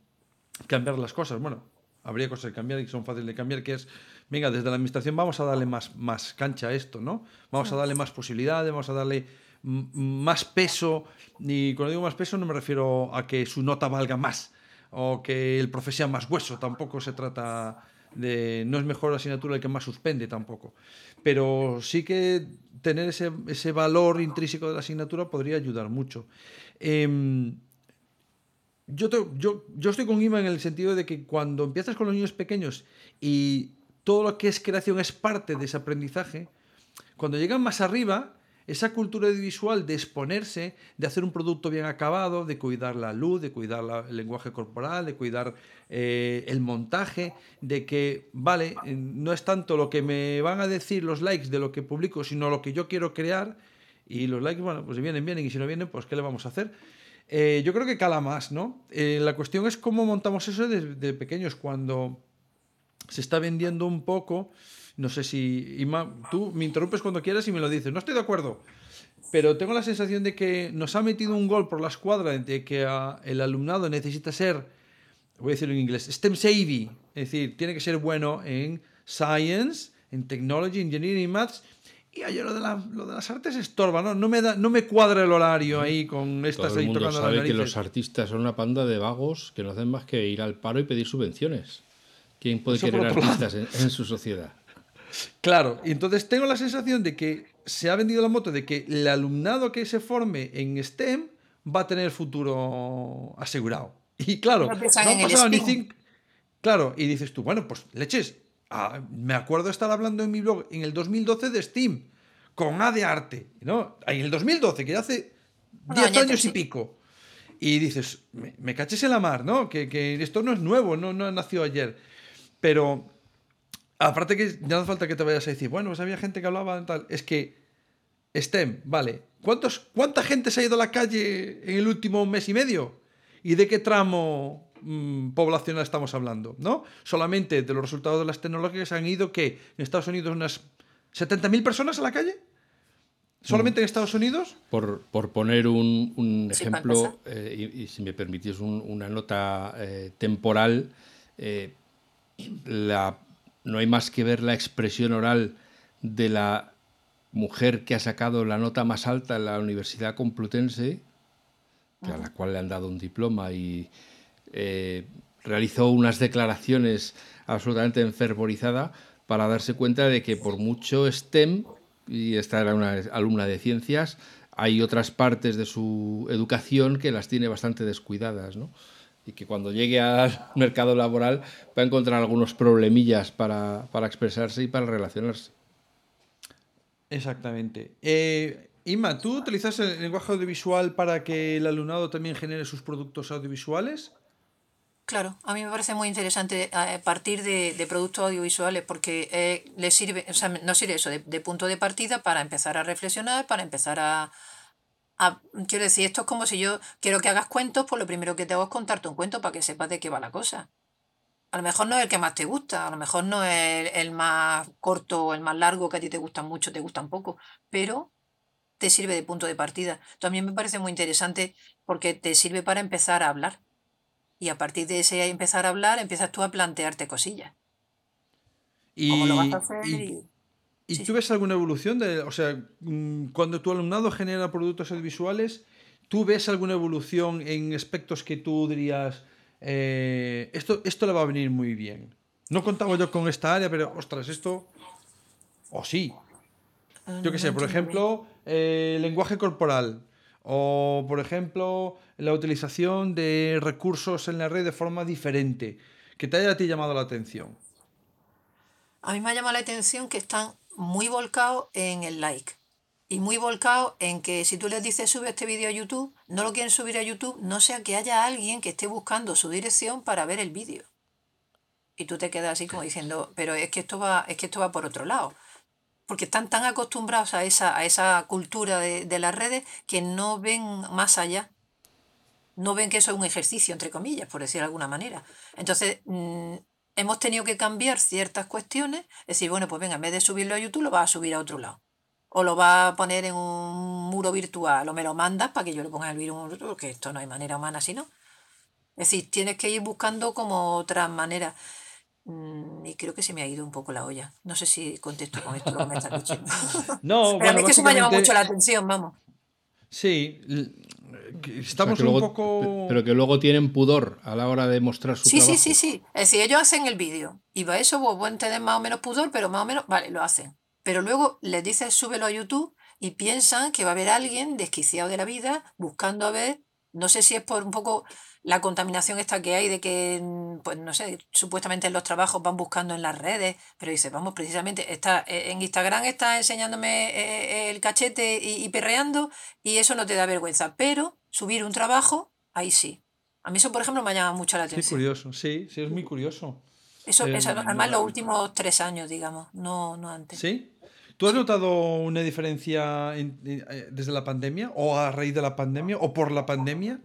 [SPEAKER 2] cambiar las cosas. Bueno, habría cosas que cambiar y son fáciles de cambiar, que es venga, desde la administración vamos a darle más, más cancha a esto, ¿no? Vamos a darle más posibilidades, vamos a darle más peso, y cuando digo más peso no me refiero a que su nota valga más o que el profe sea más hueso, tampoco se trata de... no es mejor la asignatura el que más suspende tampoco, pero sí que tener ese, ese valor intrínseco de la asignatura podría ayudar mucho. Eh, yo, yo, yo estoy con Ima en el sentido de que cuando empiezas con los niños pequeños y todo lo que es creación es parte de ese aprendizaje. Cuando llegan más arriba, esa cultura visual de exponerse, de hacer un producto bien acabado, de cuidar la luz, de cuidar el lenguaje corporal, de cuidar eh, el montaje, de que, vale, eh, no es tanto lo que me van a decir los likes de lo que publico, sino lo que yo quiero crear. Y los likes, bueno, pues si vienen, vienen, y si no vienen, pues ¿qué le vamos a hacer? Eh, yo creo que cala más, ¿no? la cuestión es cómo montamos eso desde pequeños, cuando se está vendiendo un poco. No sé si. Ima, tú me interrumpes cuando quieras y me lo dices. No estoy de acuerdo. Pero tengo la sensación de que nos ha metido un gol por la escuadra de que el alumnado necesita ser, voy a decirlo en inglés, STEM savvy. Es decir, tiene que ser bueno en science, en technology, engineering, maths. Y ayer lo de, lo de las artes estorba, ¿no? No me, da, no me cuadra el horario ahí con estas
[SPEAKER 1] Todo el mundo sabe que los artistas son una panda de vagos que no hacen más que ir al paro y pedir subvenciones. ¿Quién puede querer artistas en, su sociedad?
[SPEAKER 2] Claro, y entonces tengo la sensación de que se ha vendido la moto de que el alumnado que se forme en STEM va a tener futuro asegurado. Y claro, no, pasado ni cinco... Claro, y dices tú, bueno, pues leches, ah, me acuerdo estar hablando en mi blog en el 2012 de STEAM, con A de arte, ¿no? En el 2012, que ya hace 10 años y pico. Y dices, me, caches en la mar, ¿no? Que, que, esto no es nuevo, no, no nació ayer. Pero, aparte que ya no hace falta que te vayas a decir, bueno, pues había gente que hablaba tal. Es que STEM, vale. ¿Cuántos, ¿Cuánta gente se ha ido a la calle en el último mes y medio? ¿Y de qué tramo mm, poblacional estamos hablando? ¿No? Solamente de los resultados de las tecnologías han ido que en Estados Unidos unas 70.000 personas a la calle. ¿Solamente en Estados Unidos?
[SPEAKER 1] Por, por poner un, un ejemplo, eh, y, si me permitís una nota eh, temporal, eh, la, no hay más que ver la expresión oral de la mujer que ha sacado la nota más alta en la Universidad Complutense, a la cual le han dado un diploma y eh, realizó unas declaraciones absolutamente enfervorizadas para darse cuenta de que por mucho STEM, y esta era una alumna de ciencias, hay otras partes de su educación que las tiene bastante descuidadas, ¿no? Y que cuando llegue al mercado laboral va a encontrar algunos problemillas para, para expresarse y para relacionarse.
[SPEAKER 2] Exactamente. Eh, Inma, ¿tú utilizas el lenguaje audiovisual para que el alumnado también genere sus productos audiovisuales?
[SPEAKER 3] Claro, a mí me parece muy interesante eh, partir de, de productos audiovisuales porque eh, le sirve, o sea, no sirve eso, de, de punto de partida para empezar a reflexionar, para empezar a, a- Quiero decir, esto es como si yo quiero que hagas cuentos, pues lo primero que te hago es contarte un cuento para que sepas de qué va la cosa. A lo mejor no es el que más te gusta, a lo mejor no es el, el más corto o el más largo que a ti te gustan mucho, te gustan poco, pero te sirve de punto de partida. También me parece muy interesante porque te sirve para empezar a hablar. Y a partir de ese empezar a hablar, empiezas tú a plantearte cosillas. ¿Cómo lo vas a
[SPEAKER 2] Y,
[SPEAKER 3] hacer?
[SPEAKER 2] y,
[SPEAKER 3] Y...
[SPEAKER 2] ¿y
[SPEAKER 3] Sí,
[SPEAKER 2] tú ves alguna evolución de, o sea, mm, cuando tu alumnado genera productos audiovisuales, ¿tú ves alguna evolución en aspectos que tú dirías, eh, esto, esto le va a venir muy bien? No contaba yo con esta área, pero ostras, esto, o sí.
[SPEAKER 3] eh,
[SPEAKER 2] Yo qué sé, por ejemplo, eh, lenguaje corporal. O, por ejemplo, la utilización de recursos en la red de forma diferente. Que te haya a ti llamado la atención.
[SPEAKER 3] A mí me ha llamado la atención que están muy volcados en el like. Y muy volcados en que si tú les dices sube este vídeo a YouTube, no lo quieren subir a YouTube, no sea que haya alguien que esté buscando su dirección para ver el vídeo. Y tú te quedas así como diciendo, pero es que esto va, es que esto va por otro lado. Porque están tan acostumbrados a esa, a esa cultura de, de las redes que no ven más allá. No ven que eso es un ejercicio, entre comillas, por decir de alguna manera. Entonces, mm, hemos tenido que cambiar ciertas cuestiones. Es decir, bueno, pues venga, en vez de subirlo a YouTube, lo vas a subir a otro lado. O lo vas a poner en un muro virtual, o me lo mandas para que yo lo ponga en el muro virtual, porque esto no hay manera humana si no. Es decir, tienes que ir buscando como otras maneras. Mm, Y creo que se me ha ido un poco la olla. No sé si contesto con esto lo que me estás diciendo.
[SPEAKER 2] No,
[SPEAKER 3] Pero a mí
[SPEAKER 2] bueno,
[SPEAKER 3] es que eso me ha llamado mucho la atención, vamos.
[SPEAKER 2] sí.
[SPEAKER 1] O sea,
[SPEAKER 2] Estamos
[SPEAKER 1] que
[SPEAKER 2] un
[SPEAKER 1] luego,
[SPEAKER 2] poco.
[SPEAKER 1] pero que luego tienen pudor a la hora de mostrar su
[SPEAKER 3] Sí, sí, sí, sí. Es decir, ellos hacen el vídeo. Y para eso pues, pueden tener más o menos pudor, pero más o menos, vale, lo hacen. Pero luego les dices súbelo a YouTube y piensan que va a haber alguien desquiciado de la vida buscando a ver, no sé si es por un poco la contaminación esta que hay de que, mm, pues no sé, supuestamente en los trabajos van buscando en las redes, pero dices, vamos, precisamente, está, eh, en Instagram está enseñándome eh, el cachete y, y perreando y eso no te da vergüenza, pero subir un trabajo, ahí sí. A mí eso, por ejemplo, me ha llamado mucho la
[SPEAKER 2] Sí,
[SPEAKER 3] atención.
[SPEAKER 2] curioso. Sí, sí, es muy curioso.
[SPEAKER 3] Eso,
[SPEAKER 2] Eh,
[SPEAKER 3] eso, además, los últimos tres años, digamos, no, no antes.
[SPEAKER 2] ¿Sí? ¿Tú has
[SPEAKER 3] Sí.
[SPEAKER 2] notado una diferencia en- eh, desde la pandemia? ¿O a raíz de la pandemia? ¿O por la pandemia?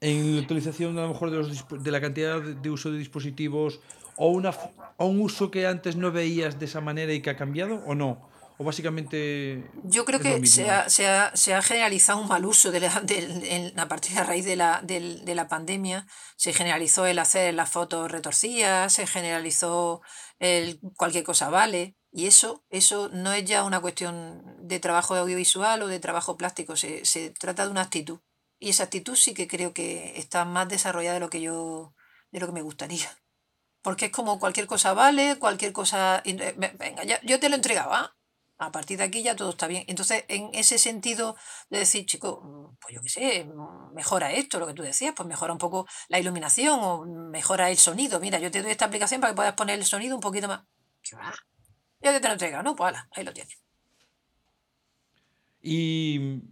[SPEAKER 2] En la utilización a lo mejor de, los, de la cantidad de, de uso de dispositivos o, una, o un uso que antes no veías de esa manera y que ha cambiado o no? ¿O básicamente
[SPEAKER 3] Yo creo que se ha, se ha- se ha generalizado un mal uso de la- en- a partir de raíz de la, del- de la pandemia. Se generalizó el hacer las fotos retorcidas, se generalizó el cualquier cosa vale. Y eso, eso no es ya una cuestión de trabajo audiovisual o de trabajo plástico, se, se trata de una actitud. Y esa actitud sí que creo que está más desarrollada de lo que yo, de lo que me gustaría. Porque es como cualquier cosa vale, cualquier cosa. eh, ve- Venga, ya, yo te lo he entregado, ¿ah? A partir de aquí ya todo está bien. Entonces, en ese sentido de decir, chico, mm, pues yo qué sé, mm, mejora esto, lo que tú decías, pues mejora un poco la iluminación o mejora el sonido. Mira, yo te doy esta aplicación para que puedas poner el sonido un poquito más. Ya te lo he entregado, ¿no? Pues ala, ahí lo tienes.
[SPEAKER 2] Y,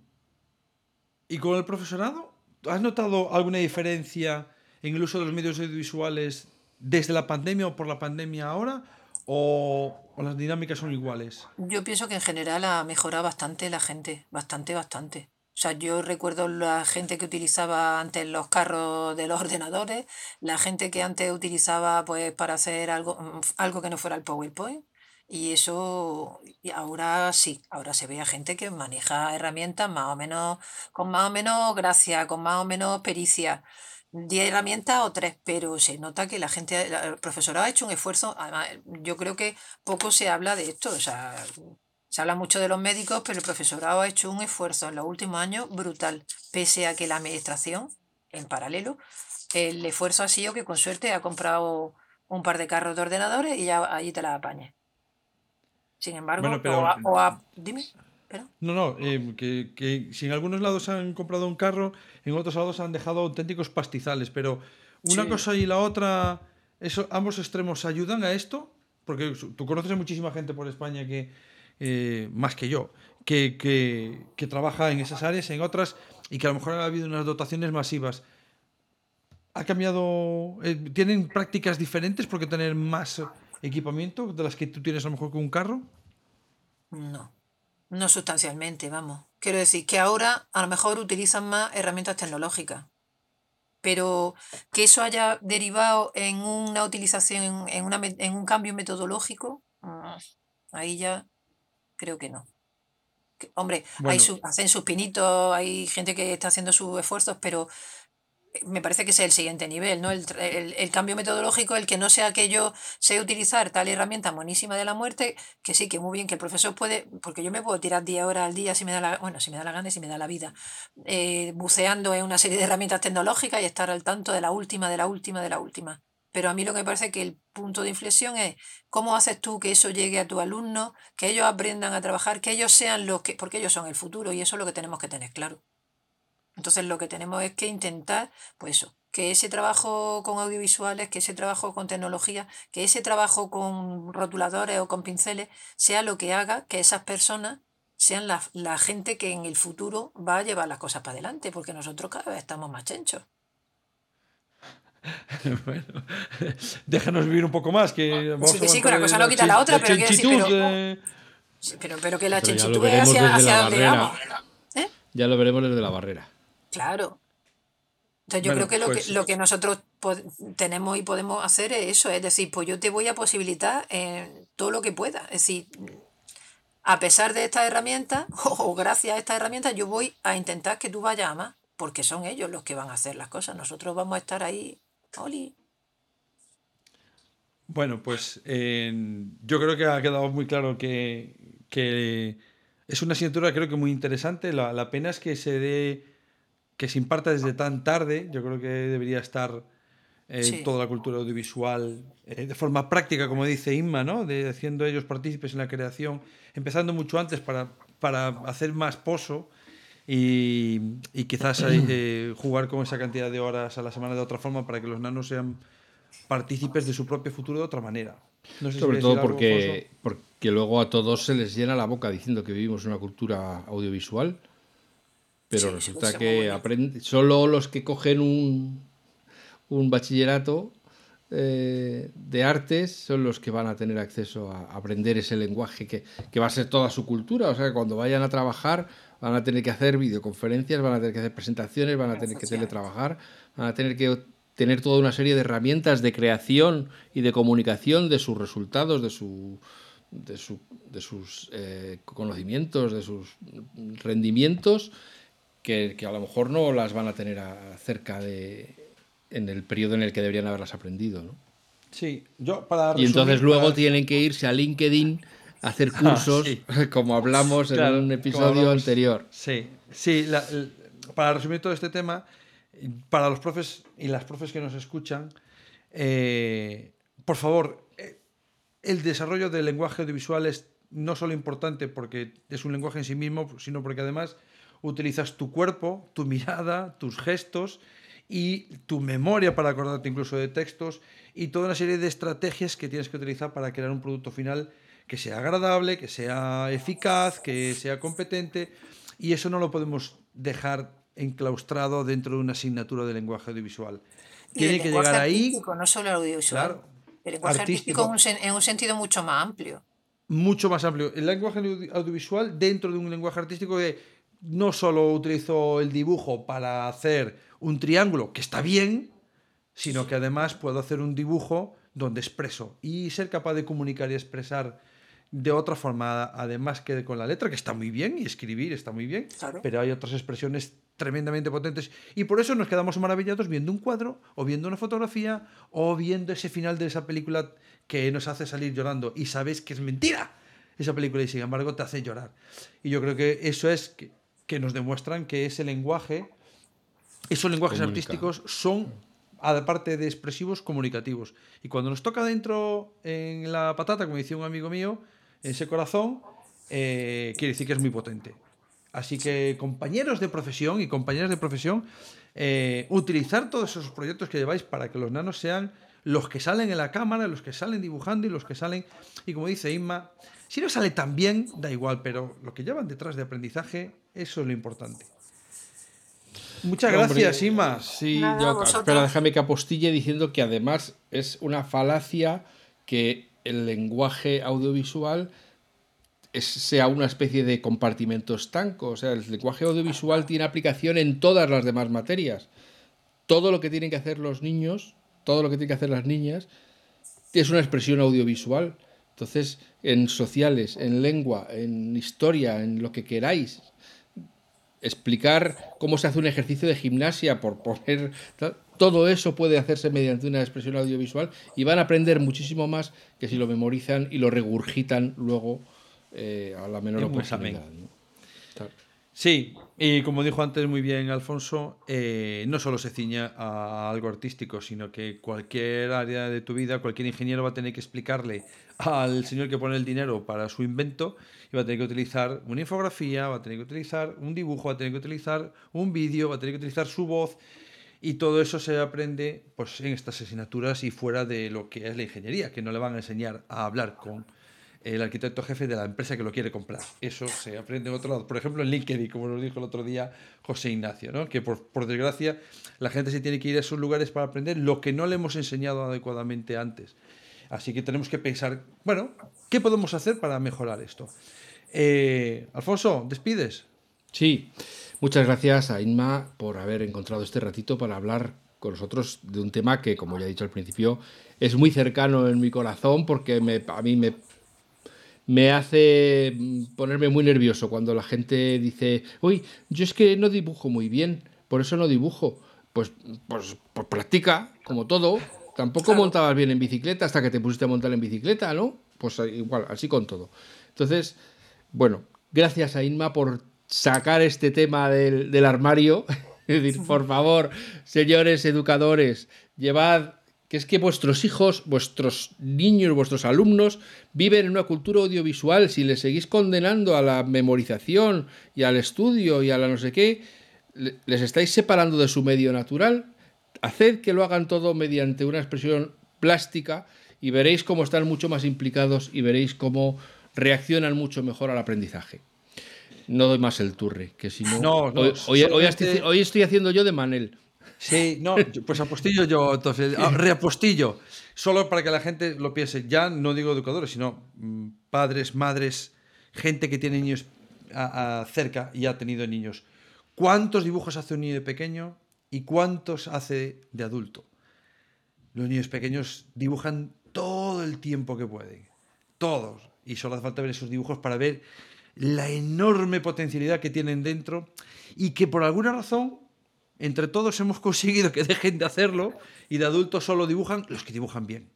[SPEAKER 2] ¿Y con el profesorado? ¿Has notado alguna diferencia en el uso de los medios audiovisuales desde la pandemia o por la pandemia ahora? ¿O, o las dinámicas son iguales?
[SPEAKER 3] Yo pienso que en general ha mejorado bastante la gente, bastante, bastante. O sea, yo recuerdo la gente que utilizaba antes los carros de los ordenadores, la gente que antes utilizaba pues para hacer algo, mm, algo que no fuera el PowerPoint. Y eso, ahora sí, ahora se ve a gente que maneja herramientas más o menos, con más o menos gracia, con más o menos pericia. 10 herramientas o tres, pero se nota que la gente, el profesorado ha hecho un esfuerzo. Además, yo creo que poco se habla de esto. O sea, se habla mucho de los médicos, pero el profesorado ha hecho un esfuerzo en los últimos años brutal, pese a que la administración, en paralelo, el esfuerzo ha sido que con suerte ha comprado un par de carros de ordenadores y ya allí te la apañes. Sin embargo,
[SPEAKER 2] Bueno,
[SPEAKER 3] o
[SPEAKER 2] pero
[SPEAKER 3] ha- dime, espera.
[SPEAKER 2] no, no, eh, que, que si en algunos lados han comprado un carro, en otros lados han dejado auténticos pastizales, pero una
[SPEAKER 3] Sí.
[SPEAKER 2] cosa y la otra, eso, ambos extremos ayudan a esto, porque tú conoces a muchísima gente por España que, eh, más que yo, que, que, que trabaja en esas áreas, en otras, y que a lo mejor ha habido unas dotaciones masivas. ¿Ha cambiado? eh, ¿Tienen prácticas diferentes porque tener más equipamiento de las que tú tienes a lo mejor con un carro?
[SPEAKER 3] No, no sustancialmente, vamos. Quiero decir que ahora a lo mejor utilizan más herramientas tecnológicas, pero que eso haya derivado en una utilización, en, una, en un cambio metodológico, mm, ahí ya creo que no. Que, hombre, hay su- hacen sus pinitos, hay gente que está haciendo sus esfuerzos, pero me parece que es el siguiente nivel, ¿no? El, el- el cambio metodológico, el que no sea que yo sé utilizar tal herramienta monísima de la muerte, que sí, que muy bien, que el profesor puede, porque yo me puedo tirar 10 horas al día si me da la, bueno, si me da la gana y si me da la vida, eh, buceando en una serie de herramientas tecnológicas y estar al tanto de la última, de la última, de la última. Pero a mí lo que me parece que el punto de inflexión es cómo haces tú que eso llegue a tus alumnos, que ellos aprendan a trabajar, que ellos sean los que, porque ellos son el futuro y eso es lo que tenemos que tener claro. Entonces lo que tenemos es que intentar, pues eso, que ese trabajo con audiovisuales, que ese trabajo con tecnología, que ese trabajo con rotuladores o con pinceles sea lo que haga que esas personas sean la, la gente que en el futuro va a llevar las cosas para adelante, porque nosotros cada vez estamos más chenchos.
[SPEAKER 2] bueno, déjanos vivir un poco más, que vamos
[SPEAKER 3] Sí, que sí, que una cosa no quita la otra, pero quiero decir, pero-
[SPEAKER 2] eh,
[SPEAKER 3] Pero, pero que la chenchitud es hacia, donde vamos. ¿Eh?
[SPEAKER 1] Ya lo veremos desde la barrera.
[SPEAKER 3] Claro. Entonces yo
[SPEAKER 2] Bueno,
[SPEAKER 3] creo que lo,
[SPEAKER 2] pues-
[SPEAKER 3] que lo que nosotros tenemos y podemos hacer es eso, es decir, pues yo te voy a posibilitar eh, todo lo que pueda. Es decir, a pesar de estas herramientas, o gracias a estas herramientas, yo voy a intentar que tú vayas a más, porque son ellos los que van a hacer las cosas. Nosotros vamos a estar ahí, Oli.
[SPEAKER 2] Bueno, pues eh, yo creo que ha quedado muy claro que, que es una asignatura creo que muy interesante. La, la pena es que se dé, que se imparta desde tan tarde. Yo creo que debería estar eh,
[SPEAKER 3] Sí.
[SPEAKER 2] toda la cultura audiovisual eh, de forma práctica, como dice Inma, ¿no? De haciendo ellos partícipes en la creación, empezando mucho antes para, para hacer más pozo. Y, y quizás eh, jugar con esa cantidad de horas a la semana de otra forma para que los nanos sean partícipes de su propio futuro de otra manera. No sé
[SPEAKER 1] Sobre todo porque, porque luego a todos se les llena la boca diciendo que vivimos en una cultura audiovisual, pero
[SPEAKER 3] Sí,
[SPEAKER 1] resulta que aprende, solo los que cogen un, un bachillerato eh, de artes son los que van a tener acceso a aprender ese lenguaje que, que va a ser toda su cultura. O sea, que cuando vayan a trabajar van a tener que hacer videoconferencias, van a tener que hacer presentaciones, van a tener que teletrabajar, van a tener que tener toda una serie de herramientas de creación y de comunicación de sus resultados, de, su, de, su- de sus eh, conocimientos, de sus rendimientos, que, que a lo mejor no las van a tener a- cerca de en el periodo en el que deberían haberlas aprendido. ¿no?
[SPEAKER 2] Sí, yo para
[SPEAKER 1] Y entonces
[SPEAKER 2] resumir,
[SPEAKER 1] luego
[SPEAKER 2] para-
[SPEAKER 1] tienen que irse a LinkedIn a hacer cursos,
[SPEAKER 2] sí.
[SPEAKER 1] como hablamos
[SPEAKER 2] Claro,
[SPEAKER 1] en un episodio
[SPEAKER 2] hablamos.
[SPEAKER 1] anterior.
[SPEAKER 2] Sí, sí, la- para resumir todo este tema, para los profes y las profes que nos escuchan, eh, por favor, eh, el desarrollo del lenguaje audiovisual es no solo importante porque es un lenguaje en sí mismo, sino porque además utilizas tu cuerpo, tu mirada, tus gestos y tu memoria para acordarte incluso de textos y toda una serie de estrategias que tienes que utilizar para crear un producto final que sea agradable, que sea eficaz, que sea competente y eso no lo podemos dejar enclaustrado dentro de una asignatura de lenguaje audiovisual.
[SPEAKER 3] Y
[SPEAKER 2] Tiene
[SPEAKER 3] el
[SPEAKER 2] que llegar ahí
[SPEAKER 3] no solo el audiovisual.
[SPEAKER 2] Claro.
[SPEAKER 3] El lenguaje artístico,
[SPEAKER 2] Artístico.
[SPEAKER 3] en, un, sen- en un sentido mucho más amplio.
[SPEAKER 2] mucho más amplio. El lenguaje audi- audiovisual dentro de un lenguaje artístico que no solo utilizo el dibujo para hacer un triángulo, que está bien, sino que además puedo hacer un dibujo donde expreso y ser capaz de comunicar y expresar de otra forma, además que con la letra, que está muy bien, y escribir está muy bien,
[SPEAKER 3] Claro.
[SPEAKER 2] pero hay otras expresiones tremendamente potentes y por eso nos quedamos maravillados viendo un cuadro o viendo una fotografía o viendo ese final de esa película que nos hace salir llorando y sabes que es mentira esa película y sin embargo te hace llorar. Y yo creo que eso es que, que nos demuestran que ese lenguaje, esos lenguajes
[SPEAKER 1] Comunica.
[SPEAKER 2] artísticos son, aparte de expresivos, comunicativos. Y cuando nos toca dentro en la patata, como decía un amigo mío, ese corazón, eh, quiere decir que es muy potente. Así que compañeros de profesión y compañeras de profesión, eh, utilizar todos esos proyectos que lleváis para que los nanos sean los que salen en la cámara, los que salen dibujando y los que salen, y como dice Inma, Si no sale tan bien, da igual, pero lo que llevan detrás de aprendizaje, eso es lo importante. Muchas gracias, Ima.
[SPEAKER 1] Sí,
[SPEAKER 3] Nada,
[SPEAKER 1] yo, pero déjame que apostille diciendo que además es una falacia que el lenguaje audiovisual es- sea una especie de compartimento estanco. O sea, el lenguaje audiovisual tiene aplicación en todas las demás materias. Todo lo que tienen que hacer los niños, todo lo que tienen que hacer las niñas, es una expresión audiovisual. Entonces, en sociales, en lengua, en historia, en lo que queráis, explicar cómo se hace un ejercicio de gimnasia, por poner. Todo eso puede hacerse mediante una expresión audiovisual y van a aprender muchísimo más que si lo memorizan y lo regurgitan luego eh, a la menor oportunidad.
[SPEAKER 2] Sí, y como dijo antes muy bien Alfonso, eh, no solo se ciña a algo artístico, sino que cualquier área de tu vida, cualquier ingeniero va a tener que explicarle al señor que pone el dinero para su invento y va a tener que utilizar una infografía, va a tener que utilizar un dibujo, va a tener que utilizar un vídeo, va a tener que utilizar su voz. Y todo eso se aprende pues, en estas asignaturas y fuera de lo que es la ingeniería, que no le van a enseñar a hablar con el arquitecto jefe de la empresa que lo quiere comprar. Eso se aprende en otro lado. Por ejemplo, en LinkedIn, como nos dijo el otro día José Ignacio, ¿no? que por, desgracia la gente se tiene que ir a esos lugares para aprender lo que no le hemos enseñado adecuadamente antes. Así que tenemos que pensar, bueno, ¿qué podemos hacer para mejorar esto? Eh, Alfonso, ¿despides?
[SPEAKER 1] Sí, muchas gracias a Inma por haber encontrado este ratito para hablar con nosotros de un tema que, como ya he dicho al principio, es muy cercano en mi corazón porque a mí me, me hace mm, ponerme muy nervioso cuando la gente dice, uy, yo es que no dibujo muy bien, por eso no dibujo. Pues, pues, pues practica, como todo. Tampoco montabas bien en bicicleta hasta que te pusiste a montar en bicicleta, ¿no? Pues eh, igual, así con todo. Entonces, bueno, gracias a Inma por sacar este tema del, del armario. Es decir, por favor, señores educadores, llevad, que es que vuestros hijos, vuestros niños, vuestros alumnos viven en una cultura audiovisual. Si les seguís condenando a la memorización y al estudio y a la no sé qué, le- les estáis separando de su medio natural. Haced que lo hagan todo mediante una expresión plástica y veréis cómo están mucho más implicados y veréis cómo reaccionan mucho mejor al aprendizaje. No doy más el turre, que si no.
[SPEAKER 2] No, no,
[SPEAKER 1] hoy,
[SPEAKER 2] solamente-
[SPEAKER 1] hoy estoy haciendo yo de Manel.
[SPEAKER 2] Sí, no, pues apostillo yo, entonces, ah, reapostillo. Solo para que la gente lo piense. Ya no digo educadores, sino mm, padres, madres, gente que tiene niños a- a cerca y ha tenido niños. ¿Cuántos dibujos hace un niño de pequeño y cuántos hace de adulto? Los niños pequeños dibujan todo el tiempo que pueden. Todos. Y solo hace falta ver esos dibujos para ver la enorme potencialidad que tienen dentro y que por alguna razón entre todos hemos conseguido que dejen de hacerlo y de adultos solo dibujan los que dibujan bien.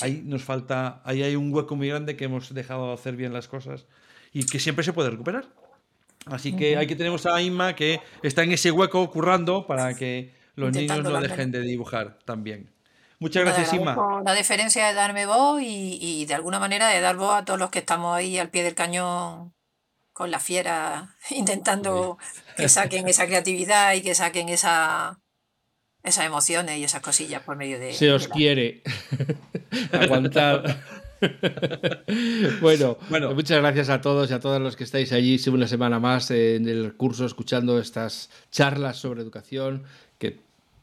[SPEAKER 2] Ahí nos falta, ahí hay un hueco muy grande que hemos dejado de hacer bien las cosas y que siempre se puede recuperar. Así que aquí tenemos a Inma que está en ese hueco currando para que los niños no dejen de dibujar también. Muchas gracias, Inma.
[SPEAKER 3] La diferencia de darme voz y, y de alguna manera de dar voz a todos los que estamos ahí al pie del cañón con la fiera, intentando que saquen esa creatividad y que saquen esa, esas emociones y esas cosillas por medio de.
[SPEAKER 1] Se os
[SPEAKER 3] de la-
[SPEAKER 1] quiere. Aguantad. bueno,
[SPEAKER 2] Bueno.
[SPEAKER 1] muchas gracias a todos y a todos los que estáis allí una semana más en el curso escuchando estas charlas sobre educación que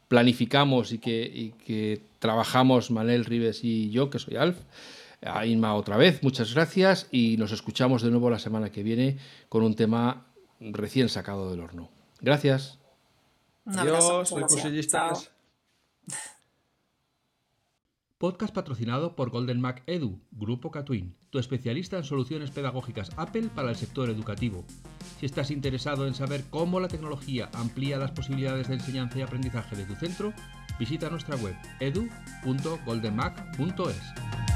[SPEAKER 1] planificamos y que, y que trabajamos Manel Rives y yo, que soy Alf. A Inma otra vez, muchas gracias y nos escuchamos de nuevo la semana que viene con un tema recién sacado del horno. Gracias.
[SPEAKER 3] Un abrazo,
[SPEAKER 2] Adiós,
[SPEAKER 3] gracias.
[SPEAKER 1] Podcast patrocinado por Golden Mac Edu, Grupo Catwin, tu especialista en soluciones pedagógicas Apple para el sector educativo. Si estás interesado en saber cómo la tecnología amplía las posibilidades de enseñanza y aprendizaje de tu centro, visita nuestra web edu.goldenmac.es.